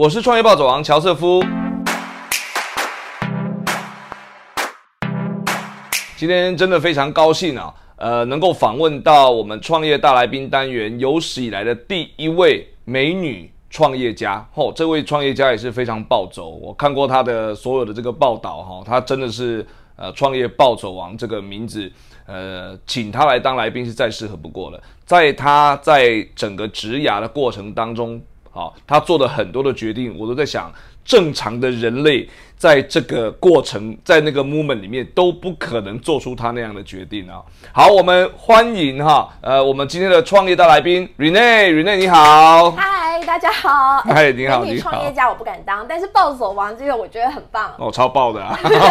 我是创业暴走王乔瑟夫。今天真的非常高兴啊，呃，能够访问到我们创业大来宾单元有史以来的第一位美女创业家。吼，这位创业家也是非常暴走，我看过她的所有的这个报道，哈，她真的是呃创业暴走王这个名字，呃，请她来当来宾是再适合不过了。在她在整个职涯的过程当中，好，他做的很多的决定，我都在想，正常的人类。在这个过程，在那个 moment 里面都不可能做出他那样的决定啊！好，我们欢迎哈，呃，我们今天的创业大来宾 Rene，Rene 你好，嗨，大家好，嗨，你好，你好。创业家我不敢当，但是暴走王这个我觉得很棒哦，超爆的。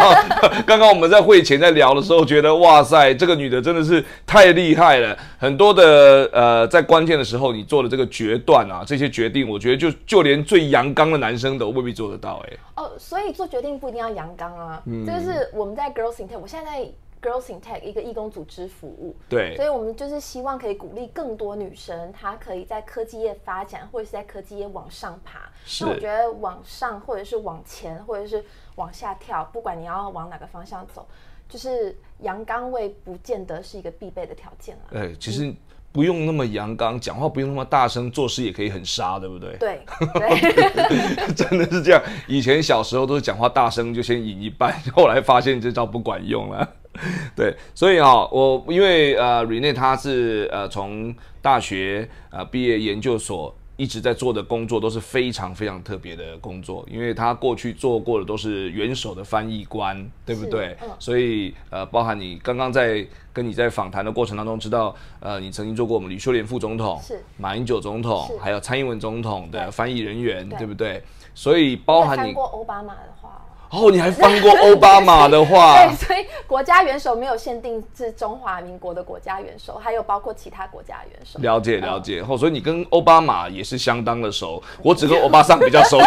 刚刚我们在会前在聊的时候，觉得哇塞，这个女的真的是太厉害了，很多的呃，在关键的时候你做的这个决断啊，这些决定，我觉得就就连最阳刚的男生都未必做得到哎。哦，所以做决定不一定要阳刚啊，这个是我们在 Girls in Tech，我现在在 Girls in Tech 一个义工组织服务，对，所以我们就是希望可以鼓励更多女生，她可以在科技业发展，或者是在科技业往上爬。那我觉得往上，或者是往前，或者是往下跳，不管你要往哪个方向走，就是阳刚味不见得是一个必备的条件了。哎，其实。不用那么阳刚，讲话不用那么大声，做事也可以很杀，对不对？对，真的是这样。以前小时候都是讲话大声就先赢一半，后来发现这招不管用了。对，所以啊，我因为呃，Rene 他是呃从大学呃毕业研究所。一直在做的工作都是非常非常特别的工作，因为他过去做过的都是元首的翻译官，对不对？所以呃，包含你刚刚在跟你在访谈的过程当中，知道呃，你曾经做过我们李秀莲副总统、是马英九总统，还有蔡英文总统的翻译人员，对不对？所以包含你过奥巴马的话。哦，你还翻过 奥巴马的话？对，所以国家元首没有限定是中华民国的国家元首，还有包括其他国家元首。了解了解，哦，所以你跟奥巴马也是相当的熟，我只跟 欧巴桑比较熟。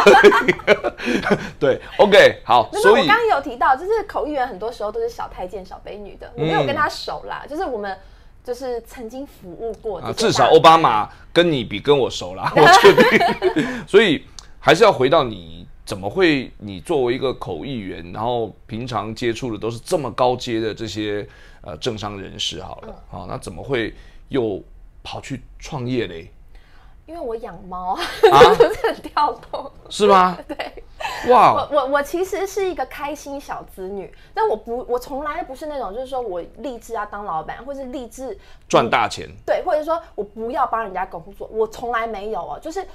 对，OK，好。所以我刚刚有提到，就是口译员很多时候都是小太监、小卑女的，我没有跟他熟啦，就是我们就是曾经服务过。啊，至少奥巴马跟你比跟我熟啦，我确定。所以还是要回到你。怎么会？你作为一个口译员，然后平常接触的都是这么高阶的这些呃政商人士，好了，啊，那怎么会又跑去创业嘞？因为我养猫，啊，是很跳动，是吗？对，哇，我我我其实是一个开心小子女，但我不，我从来不是那种就是说我立志要当老板，或是立志赚大钱，对，或者说我不要帮人家工作，我从来没有哦，就是。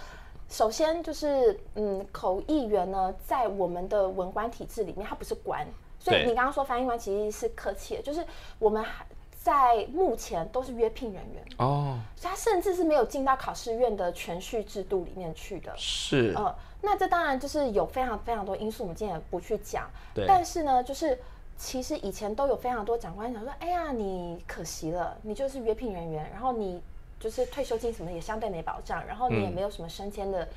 首先就是，嗯，口译员呢，在我们的文官体制里面，他不是官，所以你刚刚说翻译官其实是客气的，就是我们还在目前都是约聘人员。哦，他甚至是没有进到考试院的全序制度里面去的，是，呃，那这当然就是有非常非常多因素，我们今天也不去讲，对，但是呢，就是其实以前都有非常多长官想说，哎呀，你可惜了，你就是约聘人员，然后你。就是退休金什么也相对没保障，然后你也没有什么升迁的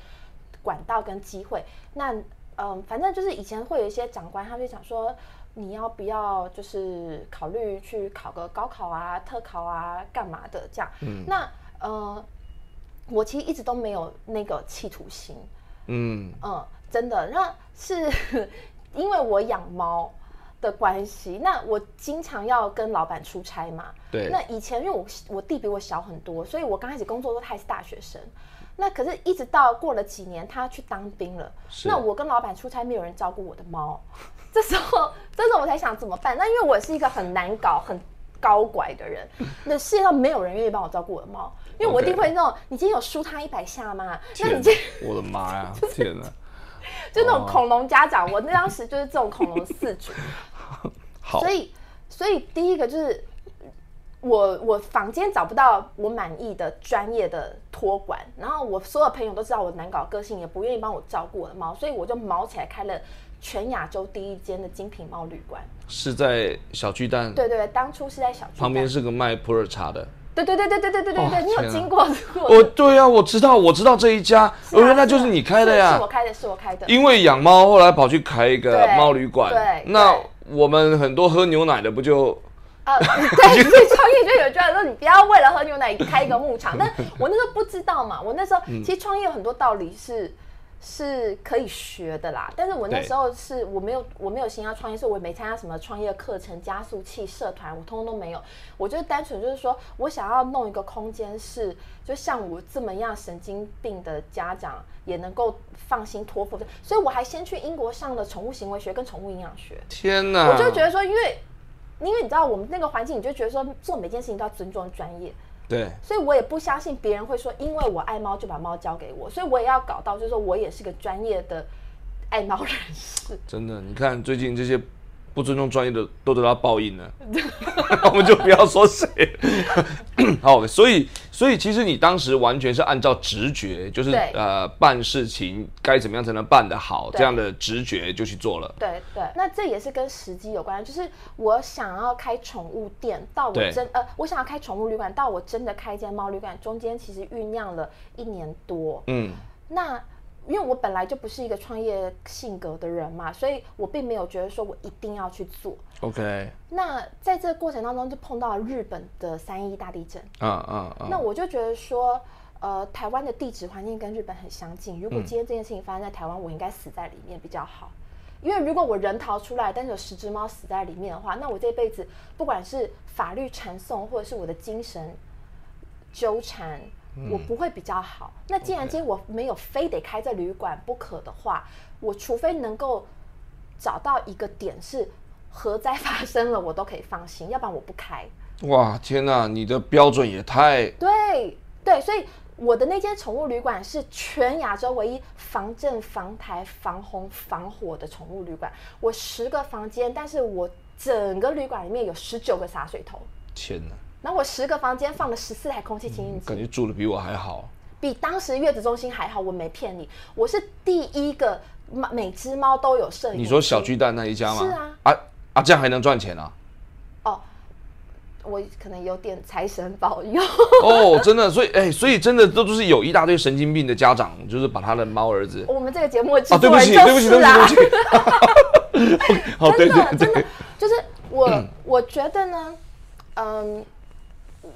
管道跟机会。那嗯，反正就是以前会有一些长官，他就想说你要不要就是考虑去考个高考啊、特考啊、干嘛的这样。那呃，我其实一直都没有那个企图心。嗯嗯，真的，那是 因为我养猫。的关系，那我经常要跟老板出差嘛。对。那以前因为我我弟比我小很多，所以我刚开始工作的时候他还是大学生。那可是一直到过了几年，他去当兵了。那我跟老板出差，没有人照顾我的猫。这时候，这时候我才想怎么办？那因为我是一个很难搞、很高拐的人，那世界上没有人愿意帮我照顾我的猫，因为我一定会那种，你今天有输他一百下吗？那你今我的妈呀！天哪！就那种恐龙家长，我那当时就是这种恐龙四主。所以，所以第一个就是我我房间找不到我满意的专业的托管，然后我所有朋友都知道我难搞个性，也不愿意帮我照顾我的猫，所以我就毛起来开了全亚洲第一间的精品猫旅馆，是在小巨蛋。对对，当初是在小巨蛋旁边是个卖普洱茶的。对对对对对对对对对，你有经过 过？哦，对啊，我知道，我知道这一家，原来就是你开的呀。是我开的，是我开的。因为养猫，后来跑去开一个猫旅馆。对，那。我们很多喝牛奶的不就？呃，对，所以创业就有句话说，你不要为了喝牛奶开一个牧场。但我那时候不知道嘛，我那时候其实创业有很多道理是是可以学的啦，但是我那时候是我没有我没有心要创业，所以我也没参加什么创业课程、加速器社团，我通通都没有。我就单纯就是说我想要弄一个空间，是就像我这么样神经病的家长也能够放心托付的，所以我还先去英国上了宠物行为学跟宠物营养学。天哪！我就觉得说，因为因为你知道我们那个环境，你就觉得说做每件事情都要尊重专业。对，所以我也不相信别人会说，因为我爱猫就把猫交给我，所以我也要搞到，就是说我也是个专业的爱猫人士。真的，你看最近这些。不尊重专业的都得到报应了，我们就不要说谁。好，所以所以其实你当时完全是按照直觉，就是呃办事情该怎么样才能办得好这样的直觉就去做了。对对，那这也是跟时机有关，就是我想要开宠物店，到我真呃我想要开宠物旅馆，到我真的开一间猫旅馆，中间其实酝酿了一年多。嗯，那。因为我本来就不是一个创业性格的人嘛，所以我并没有觉得说我一定要去做。OK。那在这个过程当中，就碰到了日本的三一大地震。嗯嗯嗯。那我就觉得说，呃，台湾的地质环境跟日本很相近。如果今天这件事情发生在台湾，我应该死在里面比较好。因为如果我人逃出来，但是有十只猫死在里面的话，那我这辈子不管是法律传送，或者是我的精神纠缠。我不会比较好。那既然今天我没有非得开这旅馆不可的话，我除非能够找到一个点是核灾发生了，我都可以放心，要不然我不开。哇，天哪，你的标准也太……对对，所以我的那间宠物旅馆是全亚洲唯一防震、防台、防洪、防火的宠物旅馆。我十个房间，但是我整个旅馆里面有十九个洒水头。天哪！然后我十个房间放了十四台空气清净机，感觉住的比我还好，比当时月子中心还好。我没骗你，我是第一个每只猫都有摄影。你说小巨蛋那一家吗？是啊，啊啊，这样还能赚钱啊？哦，我可能有点财神保佑。哦，真的，所以哎，所以真的都都是有一大堆神经病的家长，就是把他的猫儿子。我们这个节目啊，对不起，对不起，对不起，对不起。好，真的，真的，就是我，我觉得呢，嗯。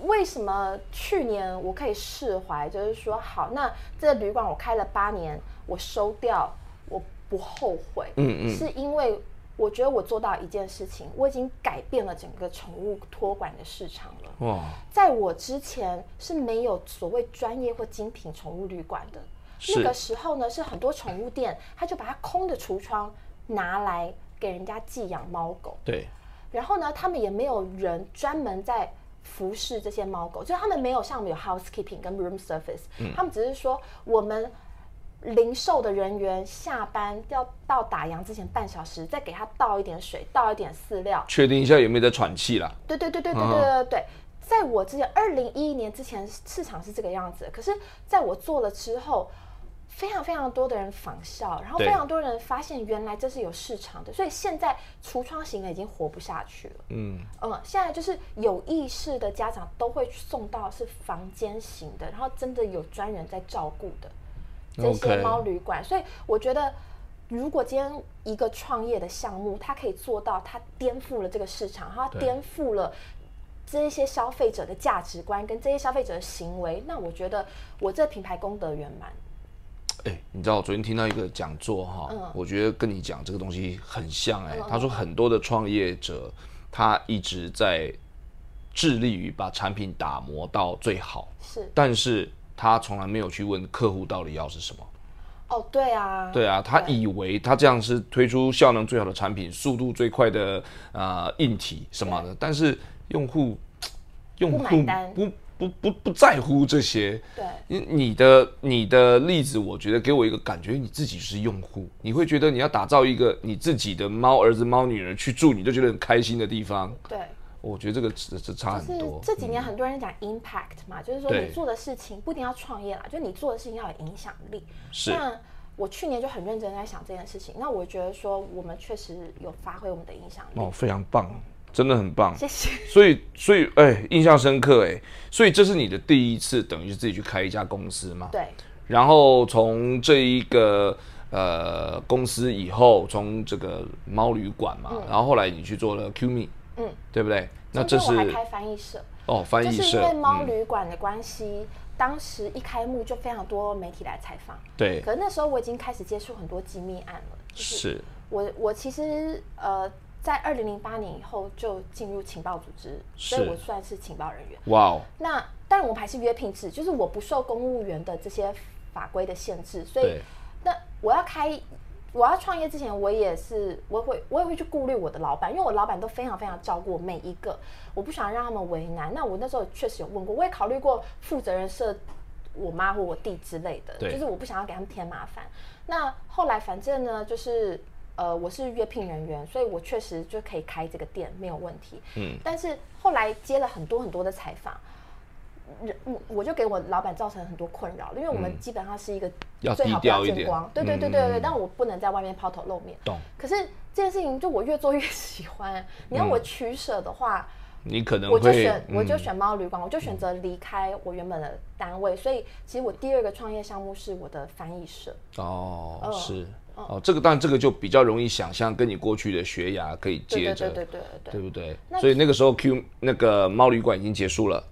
为什么去年我可以释怀？就是说，好，那这个旅馆我开了八年，我收掉，我不后悔。嗯嗯，是因为我觉得我做到一件事情，我已经改变了整个宠物托管的市场了。哇，在我之前是没有所谓专业或精品宠物旅馆的。那个时候呢，是很多宠物店，他就把它空的橱窗拿来给人家寄养猫狗。对，然后呢，他们也没有人专门在。服侍这些猫狗，就是他们没有像我们有 housekeeping 跟 room service，他们只是说我们零售的人员下班要到打烊之前半小时，再给他倒一点水，倒一点饲料，确定一下有没有在喘气啦。对对对对对对对对，在我之前二零一一年之前市场是这个样子，可是在我做了之后。非常非常多的人仿效，然后非常多人发现原来这是有市场的，所以现在橱窗型的已经活不下去了。嗯嗯，现在就是有意识的家长都会送到是房间型的，然后真的有专人在照顾的这些猫旅馆。所以我觉得，如果今天一个创业的项目，它可以做到，它颠覆了这个市场，它颠覆了这些消费者的价值观跟这些消费者的行为，那我觉得我这品牌功德圆满。哎，你知道我昨天听到一个讲座哈，我觉得跟你讲这个东西很像哎。他说很多的创业者，他一直在致力于把产品打磨到最好，是，但是他从来没有去问客户到底要是什么。哦，对啊，对啊，他以为他这样是推出效能最好的产品，速度最快的啊硬体什么的，但是用户用户不。不不不在乎这些，对，你你的你的例子，我觉得给我一个感觉，你自己是用户，你会觉得你要打造一个你自己的猫儿子、猫女儿去住，你就觉得很开心的地方。对，我觉得这个这这差很多。这几年很多人讲 impact 嘛，就是说你做的事情不一定要创业啦，就你做的事情要有影响力。是。那我去年就很认真在想这件事情，那我觉得说我们确实有发挥我们的影响力。哦，非常棒。真的很棒，谢谢。所以，所以，哎，印象深刻，哎，所以这是你的第一次，等于是自己去开一家公司嘛？对。然后从这一个呃公司以后，从这个猫旅馆嘛，然后后来你去做了 Q Me，嗯，对不对？那这是我还开翻译社哦，翻译社，就是因为猫旅馆的关系，当时一开幕就非常多媒体来采访，对。可是那时候我已经开始接触很多机密案了。是。我我其实呃，在二零零八年以后就进入情报组织，所以我算是情报人员。哇哦。那当然我们还是约聘制，就是我不受公务员的这些法规的限制，所以那我要开。我要创业之前，我也是，我会，我也会去顾虑我的老板，因为我老板都非常非常照顾每一个，我不想让他们为难。那我那时候确实有问过，我也考虑过负责人设我妈或我弟之类的，就是我不想要给他们添麻烦。那后来反正呢，就是呃，我是约聘人员，所以我确实就可以开这个店没有问题。嗯，但是后来接了很多很多的采访。人我我就给我老板造成很多困扰，因为我们基本上是一个最好不要见光，对对对对对，但我不能在外面抛头露面。懂。可是这件事情就我越做越喜欢，你要我取舍的话，你可能我就选我就选猫旅馆，我就选择离开我原本的单位，所以其实我第二个创业项目是我的翻译社。哦，是哦，这个当然这个就比较容易想象，跟你过去的学涯可以接着，对对对对，对不对？所以那个时候 Q 那个猫旅馆已经结束了。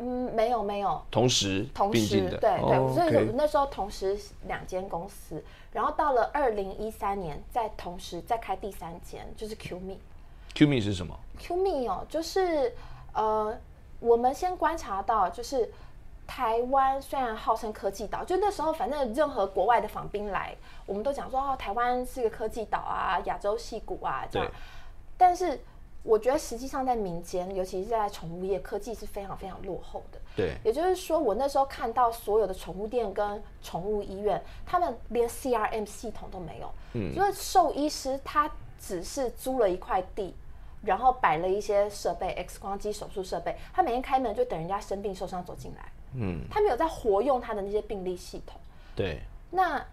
嗯，没有没有，同时同时对对，所以那时候同时两间公司，然后到了二零一三年，再同时再开第三间，就是 Q Me。Q Me 是什么？Q Me 哦，就是呃，我们先观察到，就是台湾虽然号称科技岛，就那时候反正任何国外的访宾来，我们都讲说哦，台湾是个科技岛啊，亚洲戏骨啊这样，但是。我觉得实际上在民间，尤其是在宠物业，科技是非常非常落后的。对，也就是说，我那时候看到所有的宠物店跟宠物医院，他们连 CRM 系统都没有。嗯，就是兽医师他只是租了一块地，然后摆了一些设备，X 光机、手术设备，他每天开门就等人家生病受伤走进来。嗯，他没有在活用他的那些病例系统。对，那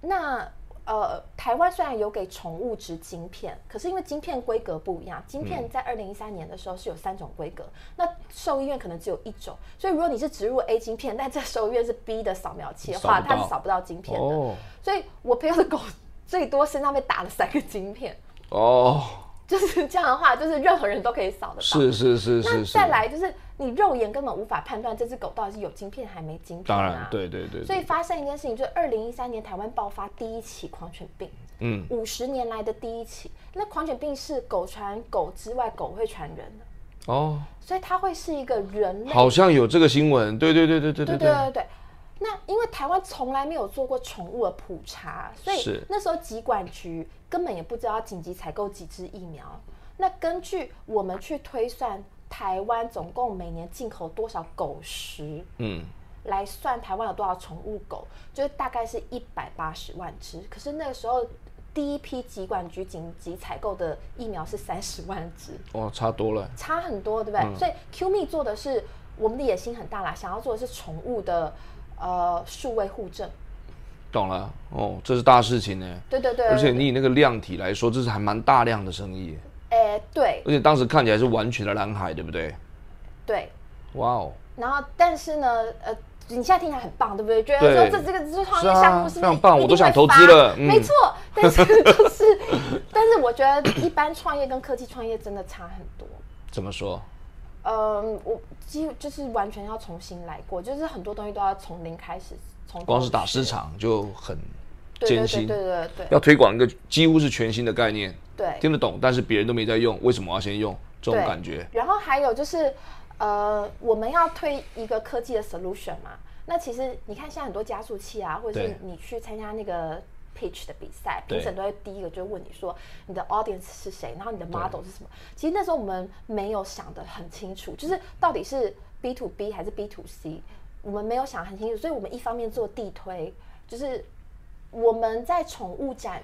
那。呃，台湾虽然有给宠物植晶片，可是因为晶片规格不一样，晶片在二零一三年的时候是有三种规格，那兽医院可能只有一种，所以如果你是植入 A 晶片，但这兽医院是 B 的扫描器的话，它是扫不到晶片的。所以我朋友的狗最多身上被打了三个晶片。哦。就是这样的话，就是任何人都可以扫得到。是是是是。那再来就是，你肉眼根本无法判断这只狗到底是有晶片还没晶片。当然，对对对。所以发生一件事情，就是二零一三年台湾爆发第一起狂犬病，嗯，五十年来的第一起。那狂犬病是狗传狗之外，狗会传人的。哦。所以它会是一个人类。好像有这个新闻，对对对对对对对对对。那因为台湾从来没有做过宠物的普查，所以那时候疾管局根本也不知道紧急采购几支疫苗。那根据我们去推算，台湾总共每年进口多少狗食，嗯，来算台湾有多少宠物狗，就是大概是一百八十万只。可是那个时候第一批疾管局紧急采购的疫苗是三十万只，哇，差多了，差很多，对不对？所以 Q Me 做的是我们的野心很大啦，想要做的是宠物的。呃，数位互证，懂了哦，这是大事情呢。对对对，而且你以那个量体来说，这是还蛮大量的生意。哎，对。而且当时看起来是完全的蓝海，对不对？对。哇哦。然后，但是呢，呃，你现在听起来很棒，对不对？觉得说这这个这创业项目是非常棒，我都想投资了。没错，但是就是，但是我觉得一般创业跟科技创业真的差很多。怎么说？嗯，我几乎就是完全要重新来过，就是很多东西都要从零开始。从光是打市场就很艰辛，对对对，要推广一个几乎是全新的概念，对，听得懂，但是别人都没在用，为什么要先用？这种感觉。然后还有就是，呃，我们要推一个科技的 solution 嘛，那其实你看现在很多加速器啊，或者是你去参加那个。pitch 的比赛，评审都会第一个就问你说你的 audience 是谁，然后你的 model 是什么。其实那时候我们没有想得很清楚，就是到底是 B to B 还是 B to C，我们没有想很清楚。所以我们一方面做地推，就是我们在宠物展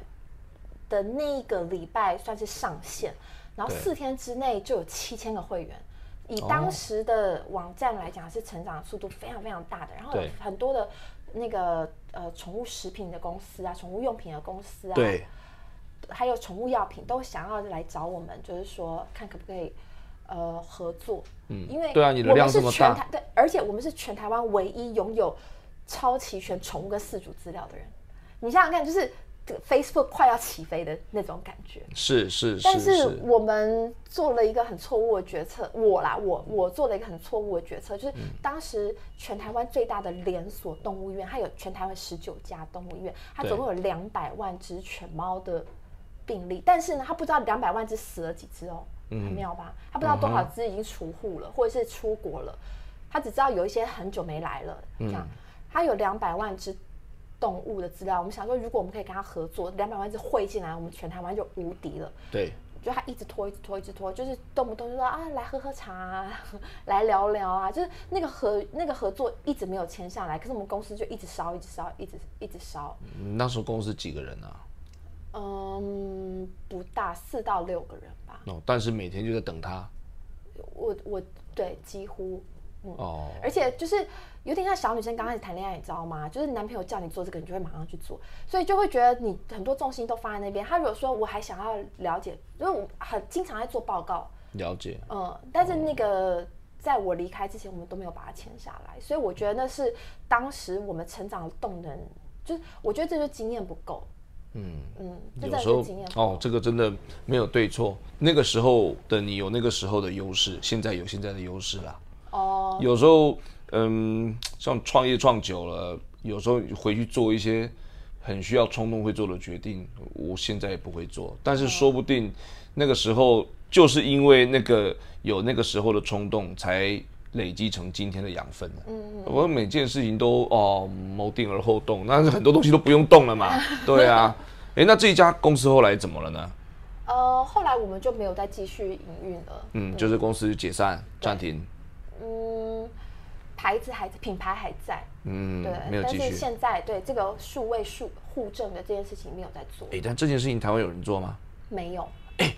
的那一个礼拜算是上线，然后四天之内就有七千个会员，以当时的网站来讲是成长速度非常非常大的，然后有很多的。那个呃，宠物食品的公司啊，宠物用品的公司啊，对，还有宠物药品都想要来找我们，就是说看可不可以呃合作，嗯，因为对啊，你的量这么大，对，而且我们是全台湾唯一拥有超齐全宠物跟饲主资料的人。你想想看，就是这个 Facebook 快要起飞的那种感觉。是是是。但是我们做了一个很错误的决策，我啦，我我做了一个很错误的决策，就是当时全台湾最大的连锁动物医院，它有全台湾十九家动物医院，它总共有两百万只犬猫的病例，但是呢，它不知道两百万只死了几只哦，很妙吧？它不知道多少只已经出户了，或者是出国了，它只知道有一些很久没来了，这样。它有两百万只动物的资料，我们想说，如果我们可以跟他合作，两百万只汇进来，我们全台湾就无敌了。对，就他一直拖，一直拖，一直拖，就是动不动就说啊，来喝喝茶，啊 来聊聊啊，就是那个合那个合作一直没有签下来，可是我们公司就一直烧，一直烧，一直一直烧。那时候公司几个人啊？嗯，不大，四到六个人吧。哦，但是每天就在等他。我我对几乎。哦，而且就是有点像小女生刚开始谈恋爱，你知道吗？就是男朋友叫你做这个，你就会马上去做，所以就会觉得你很多重心都放在那边。他如果说我还想要了解，因为我很经常在做报告，了解，嗯，但是那个在我离开之前，我们都没有把它签下来，所以我觉得那是当时我们成长的动能，就是我觉得这就经验不够。嗯嗯，有时候哦，这个真的没有对错，那个时候的你有那个时候的优势，现在有现在的优势啦。哦，有时候，嗯，像创业创久了，有时候回去做一些很需要冲动会做的决定，我现在也不会做。但是说不定那个时候就是因为那个有那个时候的冲动，才累积成今天的养分。嗯嗯。我每件事情都哦谋定而后动，但是很多东西都不用动了嘛。对啊。哎，那这一家公司后来怎么了呢？呃，后来我们就没有再继续营运了。嗯，就是公司解散暂停。嗯，牌子还品牌还在，嗯，对。但是现在对这个数位数互证的这件事情没有在做。哎，但这件事情台湾有人做吗？没有。哎，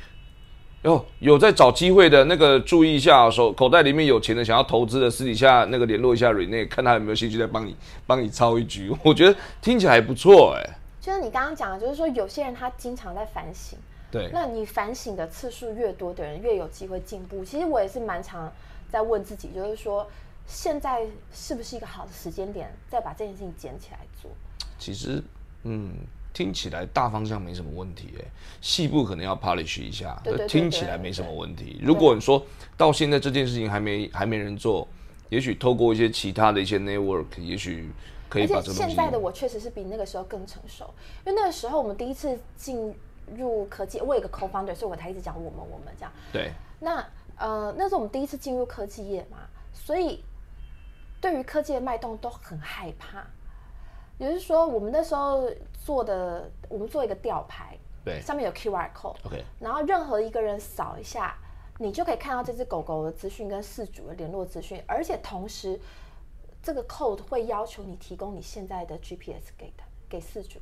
有有在找机会的那个注意一下，手口袋里面有钱的想要投资的，私底下那个联络一下 Rene，看他有没有兴趣再帮你帮你操一局。我觉得听起来不错，哎。就是你刚刚讲的，就是说有些人他经常在反省，对，那你反省的次数越多的人，越有机会进步。其实我也是蛮常。在问自己，就是说，现在是不是一个好的时间点，再把这件事情捡起来做？其实，嗯，听起来大方向没什么问题，哎，细部可能要 polish 一下，听起来没什么问题。如果你说到现在这件事情还没还没人做，也许透过一些其他的一些 network，也许可以把这个现在的我确实是比那个时候更成熟，因为那个时候我们第一次进入科技，我有个 co-founder，所以我才一直讲我们我们这样。对，那。呃，那是我们第一次进入科技业嘛，所以对于科技的脉动都很害怕。也就是说，我们那时候做的，我们做一个吊牌，对，上面有 QR code，OK，然后任何一个人扫一下，你就可以看到这只狗狗的资讯跟饲主的联络资讯，而且同时这个 code 会要求你提供你现在的 GPS 给他，给饲主。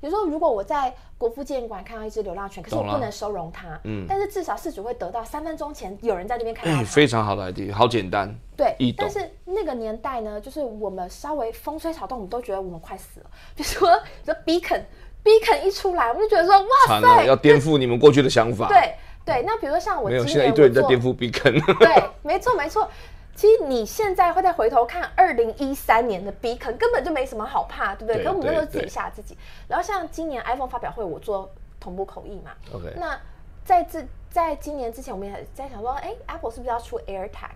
比如说，如果我在国父纪念馆看到一只流浪犬，可是我不能收容它，嗯，但是至少事主会得到三分钟前有人在那边看到它。非常好的 idea，好简单，对，但是那个年代呢，就是我们稍微风吹草动，我们都觉得我们快死了。比如说说 beacon，beacon 一出来，我们就觉得说哇塞，要颠覆你们过去的想法。对对，那比如说像我没有，现在一堆人在颠覆 beacon。对，没错没错。其实你现在会再回头看二零一三年的 B，可能根本就没什么好怕，对不对？可我们那时候自己吓自己。然后像今年 iPhone 发表会，我做同步口译嘛。OK。那在这在今年之前，我们也在想说，哎，Apple 是不是要出 AirTag？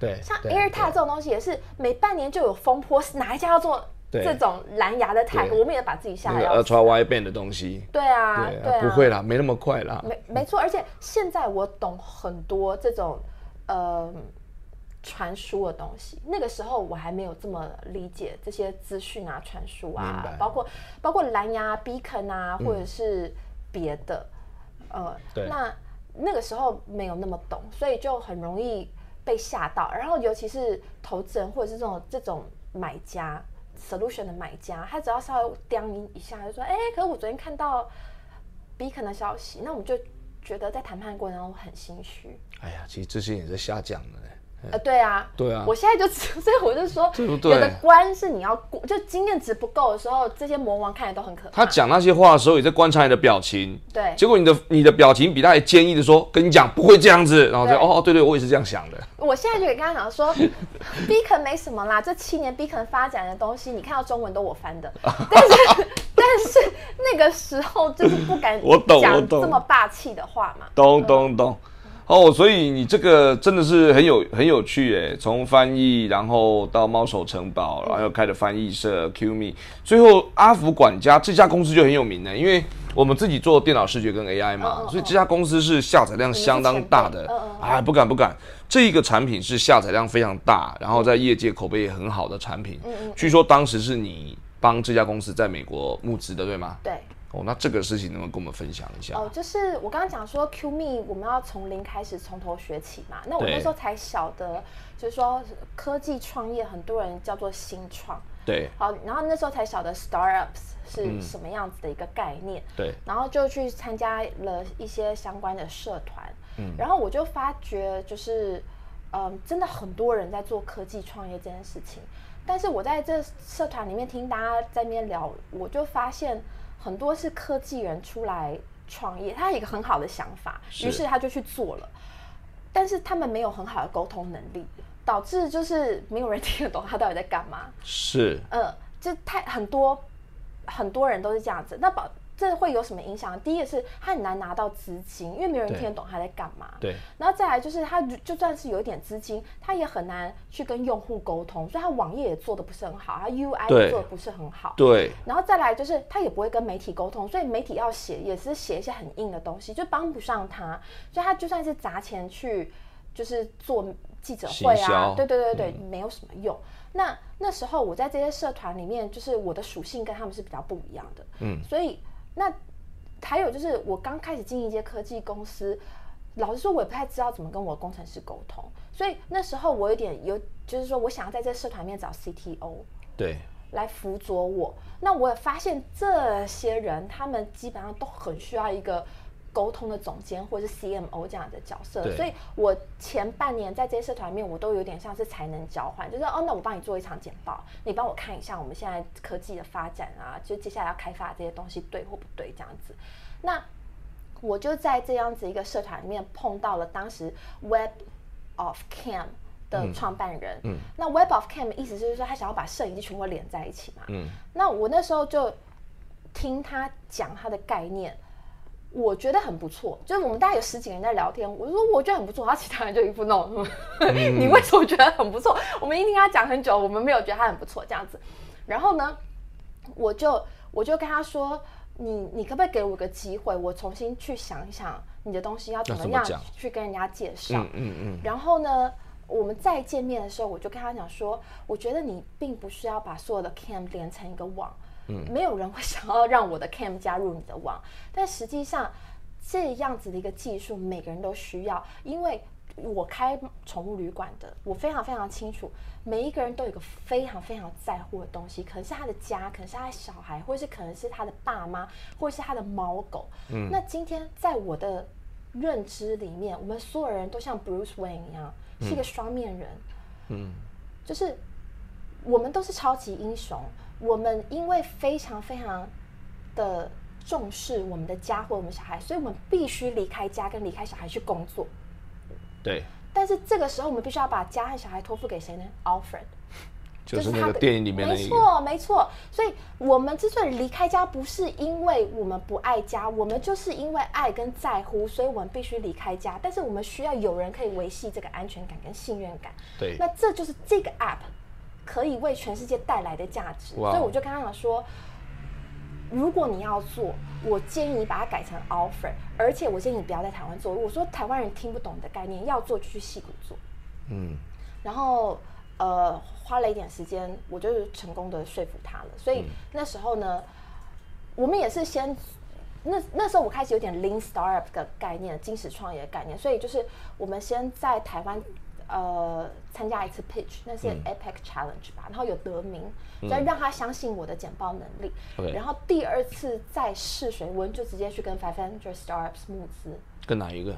对。像 AirTag 这种东西，也是每半年就有风波，哪一家要做这种蓝牙的 tag？我们也把自己吓到。Ultra Wideband 的东西。对啊，对啊，不会啦，没那么快啦。没没错，而且现在我懂很多这种呃。传输的东西，那个时候我还没有这么理解这些资讯啊，传输啊，包括包括蓝牙 beacon 啊，或者是别的，呃，那那个时候没有那么懂，所以就很容易被吓到。然后尤其是投资人或者是这种这种买家 solution 的买家，他只要稍微叮你一下，就说：“哎，可是我昨天看到 beacon 的消息。”那我们就觉得在谈判过程中很心虚。哎呀，其实这些也在瞎讲的。呃，对啊，对啊，我现在就，所以我就说，对不对？有的关是你要过，就经验值不够的时候，这些魔王看起来都很可怕。他讲那些话的时候，也在观察你的表情。对。结果你的你的表情比他还坚毅的说，跟你讲不会这样子，然后就哦，对对，我也是这样想的。我现在就跟他讲说，B 肯没什么啦，这七年 B 肯发展的东西，你看到中文都我翻的，但是但是那个时候就是不敢我懂讲这么霸气的话嘛。懂懂懂。哦，所以你这个真的是很有很有趣诶，从翻译，然后到猫手城堡，然后又开了翻译社 Q Me，最后阿福管家这家公司就很有名呢，因为我们自己做电脑视觉跟 AI 嘛，所以这家公司是下载量相当大的。哎，不敢不敢，这一个产品是下载量非常大，然后在业界口碑也很好的产品。据说当时是你帮这家公司在美国募资的，对吗？对。哦，那这个事情能不能跟我们分享一下？哦，就是我刚刚讲说，Q Me 我们要从零开始，从头学起嘛。那我那时候才晓得，就是说科技创业，很多人叫做新创。对。好，然后那时候才晓得 startups 是什么样子的一个概念。对。然后就去参加了一些相关的社团。嗯。然后我就发觉，就是嗯，真的很多人在做科技创业这件事情。但是我在这社团里面听大家在那边聊，我就发现。很多是科技人出来创业，他有一个很好的想法，于是他就去做了，但是他们没有很好的沟通能力，导致就是没有人听得懂他到底在干嘛。是，嗯，就太很多很多人都是这样子，那保。这会有什么影响？第一个是他很难拿到资金，因为没有人听得懂他在干嘛。对。然后再来就是他就算是有一点资金，他也很难去跟用户沟通，所以他网页也做的不是很好，他 UI 也做的不是很好。对。然后再来就是他也不会跟媒体沟通，所以媒体要写也是写一些很硬的东西，就帮不上他。所以他就算是砸钱去就是做记者会啊，对对对对，没有什么用。那那时候我在这些社团里面，就是我的属性跟他们是比较不一样的。嗯。所以。那还有就是，我刚开始进一些科技公司，老实说，我也不太知道怎么跟我工程师沟通。所以那时候我有点有，就是说我想要在这社团里面找 CTO，对，来辅佐我。那我也发现这些人，他们基本上都很需要一个。沟通的总监或者是 CMO 这样的角色，所以我前半年在这些社团里面，我都有点像是才能交换，就是哦，那我帮你做一场简报，你帮我看一下我们现在科技的发展啊，就接下来要开发这些东西对或不对这样子。那我就在这样子一个社团里面碰到了当时 Web of Cam 的创办人。嗯，那 Web of Cam 意思就是说他想要把摄影机全部连在一起嘛。嗯，那我那时候就听他讲他的概念。我觉得很不错，就是我们大概有十几个人在聊天，我说我觉得很不错，然后其他人就一副那种，你为什么觉得很不错？我们一听他讲很久，我们没有觉得他很不错这样子。然后呢，我就我就跟他说，你你可不可以给我个机会，我重新去想一想你的东西要怎么样去跟人家介绍。嗯嗯。然后呢，我们再见面的时候，我就跟他讲说，我觉得你并不是要把所有的 cam 连成一个网。没有人会想要让我的 cam 加入你的网，但实际上这样子的一个技术，每个人都需要。因为我开宠物旅馆的，我非常非常清楚，每一个人都有一个非常非常在乎的东西，可能是他的家，可能是他的小孩，或者是可能是他的爸妈，或者是他的猫狗。嗯，那今天在我的认知里面，我们所有人都像 Bruce Wayne 一样，是一个双面人。嗯，就是我们都是超级英雄。我们因为非常非常的重视我们的家或我们小孩，所以我们必须离开家跟离开小孩去工作。对。但是这个时候，我们必须要把家和小孩托付给谁呢？Alfred，就是那个电影里面的。没错，没错。所以，我们之所以离开家，不是因为我们不爱家，我们就是因为爱跟在乎，所以我们必须离开家。但是，我们需要有人可以维系这个安全感跟信任感。对。那这就是这个 App。可以为全世界带来的价值，所以我就跟他讲说，如果你要做，我建议你把它改成 offer，而且我建议你不要在台湾做。我说台湾人听不懂的概念，要做就去戏谷做。嗯，然后呃花了一点时间，我就成功的说服他了。所以那时候呢，我们也是先那那时候我开始有点 lean startup 的概念，金石创业的概念，所以就是我们先在台湾。呃，参加一次 pitch，那是 Epic Challenge 吧，然后有得名，再让他相信我的简报能力。然后第二次再试水温，就直接去跟 Five Hundred Startups 募资。跟哪一个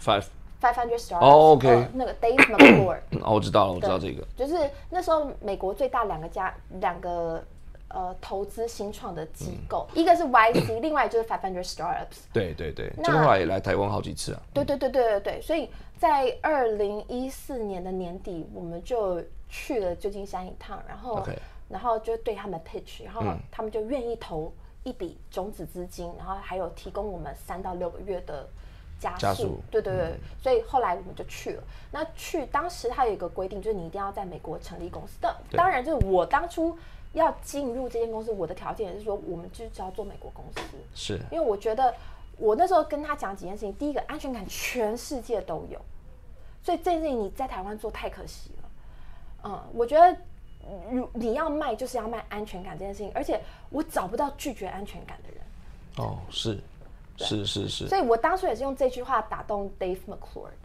？Five Five Hundred Stars。哦，OK，那个 Dave McClure。哦，我知道了，我知道这个。就是那时候美国最大两个家两个呃投资新创的机构，一个是 YC，另外就是 Five Hundred Startups。对对对，这个后来也来台湾好几次啊。对对对对对对，所以在二零一四年的年底，我们就去了旧金山一趟，然后然后就对他们 pitch，然后他们就愿意投。一笔种子资金，然后还有提供我们三到六个月的加速，对对对，所以后来我们就去了。那去当时他有一个规定，就是你一定要在美国成立公司。当当然，就是我当初要进入这间公司，我的条件也是说，我们就是要做美国公司。是，因为我觉得我那时候跟他讲几件事情，第一个安全感全世界都有，所以这件事情你在台湾做太可惜了。嗯，我觉得。如你要卖，就是要卖安全感这件事情，而且我找不到拒绝安全感的人。哦，是，是是是。所以我当初也是用这句话打动 Dave McClure 的。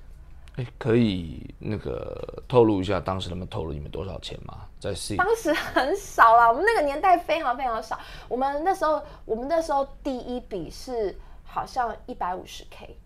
哎，可以那个透露一下当时他们投了你们多少钱吗？在 C？当时很少啦，我们那个年代非常非常少。我们那时候，我们那时候第一笔是好像一百五十 K。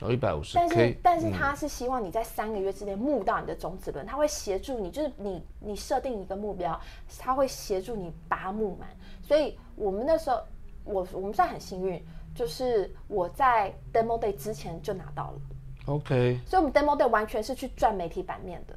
哦，一百五十。但是，但是他是希望你在三个月之内募到你的种子轮，他会协助你，就是你你设定一个目标，他会协助你把它募满。所以我们那时候，我我们算很幸运，就是我在 demo day 之前就拿到了。OK。所以，我们 demo day 完全是去赚媒体版面的。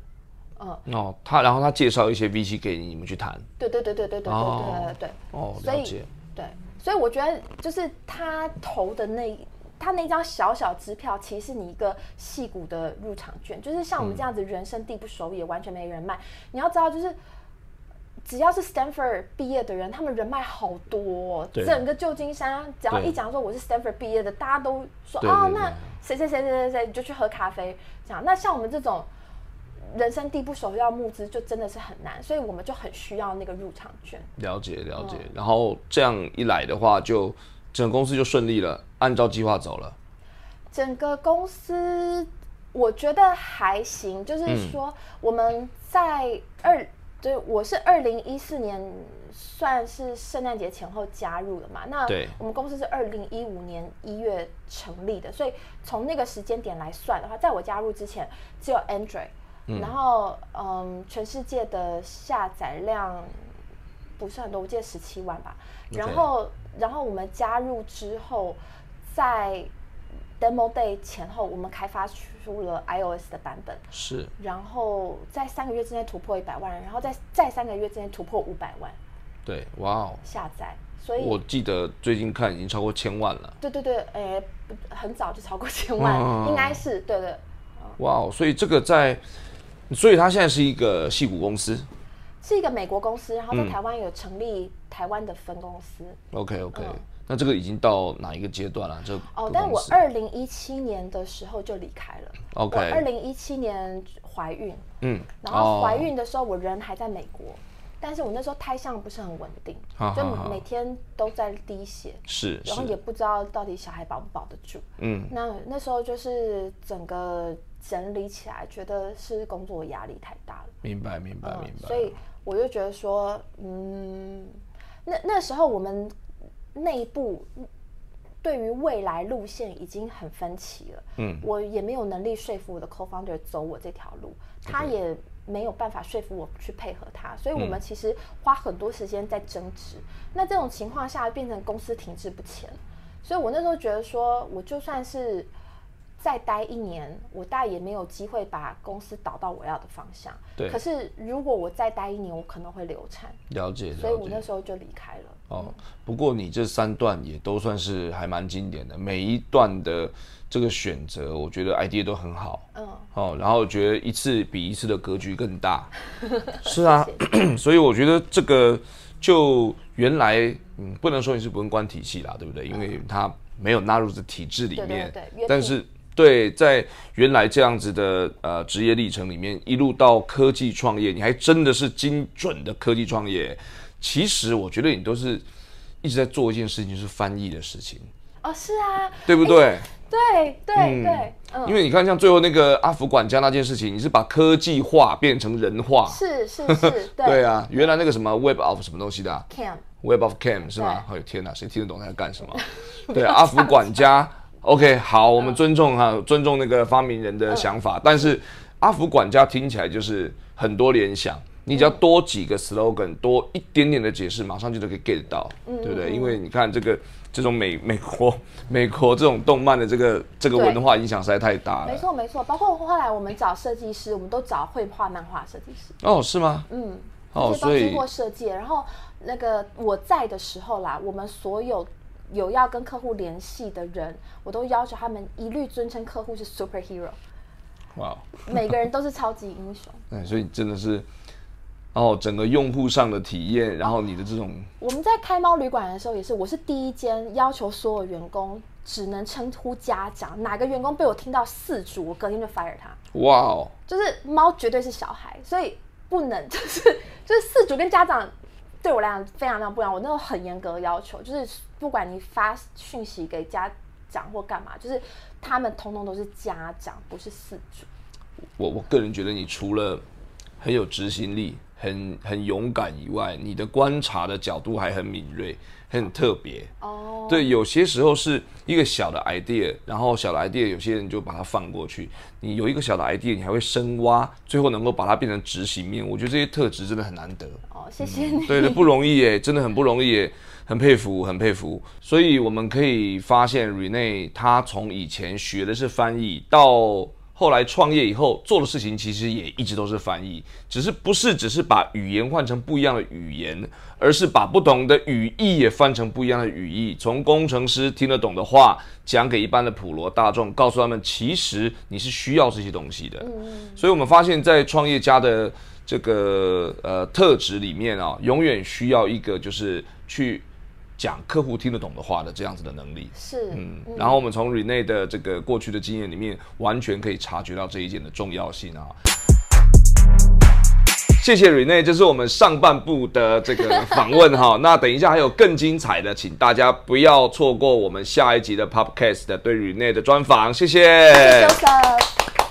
嗯。哦，他然后他介绍一些 VC 给你们去谈。对对对对对对对对对对。哦，所以。对，所以我觉得就是他投的那。他那张小小支票，其实你一个细股的入场券，就是像我们这样子人生地不熟，也完全没人脉。你要知道，就是只要是 Stanford 毕业的人，他们人脉好多。整个旧金山，只要一讲说我是 Stanford 毕业的，大家都说哦，那谁谁谁谁谁谁，你就去喝咖啡。这样，那像我们这种人生地不熟，要募资就真的是很难，所以我们就很需要那个入场券。了解了解，然后这样一来的话就。整个公司就顺利了，按照计划走了。整个公司我觉得还行，就是说我们在二，对，我是二零一四年算是圣诞节前后加入的嘛。那我们公司是二零一五年一月成立的，所以从那个时间点来算的话，在我加入之前只有 Android，然后嗯，全世界的下载量不是很多，我记得十七万吧，然后。然后我们加入之后，在 demo day 前后，我们开发出了 iOS 的版本。是。然后在三个月之内突破一百万，然后在再三个月之内突破五百万。对，哇哦。下载，所以我记得最近看已经超过千万了。对对对，诶，很早就超过千万，应该是对对。哇哦，所以这个在，所以它现在是一个戏股公司。是一个美国公司，然后在台湾有成立台湾的分公司。OK OK，那这个已经到哪一个阶段了？这哦，但我二零一七年的时候就离开了。OK，二零一七年怀孕，嗯，然后怀孕的时候我人还在美国，但是我那时候胎相不是很稳定，就每天都在滴血，是，然后也不知道到底小孩保不保得住。嗯，那那时候就是整个整理起来，觉得是工作压力太大了。明白，明白，明白。所以。我就觉得说，嗯，那那时候我们内部对于未来路线已经很分歧了。嗯，我也没有能力说服我的 co-founder 走我这条路，他也没有办法说服我去配合他，所以我们其实花很多时间在争执。那这种情况下变成公司停滞不前，所以我那时候觉得说，我就算是。再待一年，我大概也没有机会把公司导到我要的方向。对。可是如果我再待一年，我可能会流产。了解。所以我那时候就离开了。哦，不过你这三段也都算是还蛮经典的，每一段的这个选择，我觉得 idea 都很好。嗯。哦，然后觉得一次比一次的格局更大。是啊。所以我觉得这个就原来嗯，不能说你是文官体系啦，对不对？因为它没有纳入这体制里面。对对对。但是。对，在原来这样子的呃职业历程里面，一路到科技创业，你还真的是精准的科技创业。其实我觉得你都是一直在做一件事情，就是翻译的事情。哦，是啊，对不对？对对对，嗯因为你看，像最后那个阿福管家那件事情，你是把科技化变成人化。是是是，对啊，原来那个什么 Web of 什么东西的，Cam Web of Cam 是吗？哎呦天哪，谁听得懂他在干什么？对，阿福管家。OK，好，我们尊重哈，尊重那个发明人的想法。但是阿福管家听起来就是很多联想，你只要多几个 slogan，多一点点的解释，马上就都可以 get 到，对不对？因为你看这个这种美 美国美国这种动漫的这个这个文化影响实在太大了。没错没错，包括后来我们找设计师，我们都找绘画漫画设计师。哦，是吗？嗯，哦，所以经过设计，然后那个我在的时候啦，我们所有。有要跟客户联系的人，我都要求他们一律尊称客户是 superhero。哇，每个人都是超级英雄。哎，所以真的是，哦，整个用户上的体验，然后你的这种，我们在开猫旅馆的时候也是，我是第一间要求所有员工只能称呼家长，哪个员工被我听到四主，我隔天就 fire 他。哇哦，就是猫绝对是小孩，所以不能就是就是四主跟家长。对我来讲非常非常不一样，我那种很严格的要求，就是不管你发讯息给家长或干嘛，就是他们通通都是家长，不是事主。我我个人觉得，你除了很有执行力、很很勇敢以外，你的观察的角度还很敏锐。很特别哦，对，有些时候是一个小的 idea，然后小的 idea，有些人就把它放过去。你有一个小的 idea，你还会深挖，最后能够把它变成执行面。我觉得这些特质真的很难得。哦，谢谢你。对的，不容易耶，真的很不容易耶，很佩服，很佩服。所以我们可以发现，Rene 他从以前学的是翻译到。后来创业以后做的事情其实也一直都是翻译，只是不是只是把语言换成不一样的语言，而是把不同的语义也翻成不一样的语义，从工程师听得懂的话讲给一般的普罗大众，告诉他们其实你是需要这些东西的。所以我们发现，在创业家的这个呃特质里面啊，永远需要一个就是去。讲客户听得懂的话的这样子的能力是，嗯，然后我们从 Rene 的这个过去的经验里面，完全可以察觉到这一件的重要性啊。谢谢 Rene，这是我们上半部的这个访问哈。那等一下还有更精彩的，请大家不要错过我们下一集的 Podcast 对 Rene 的专访。谢谢。谢谢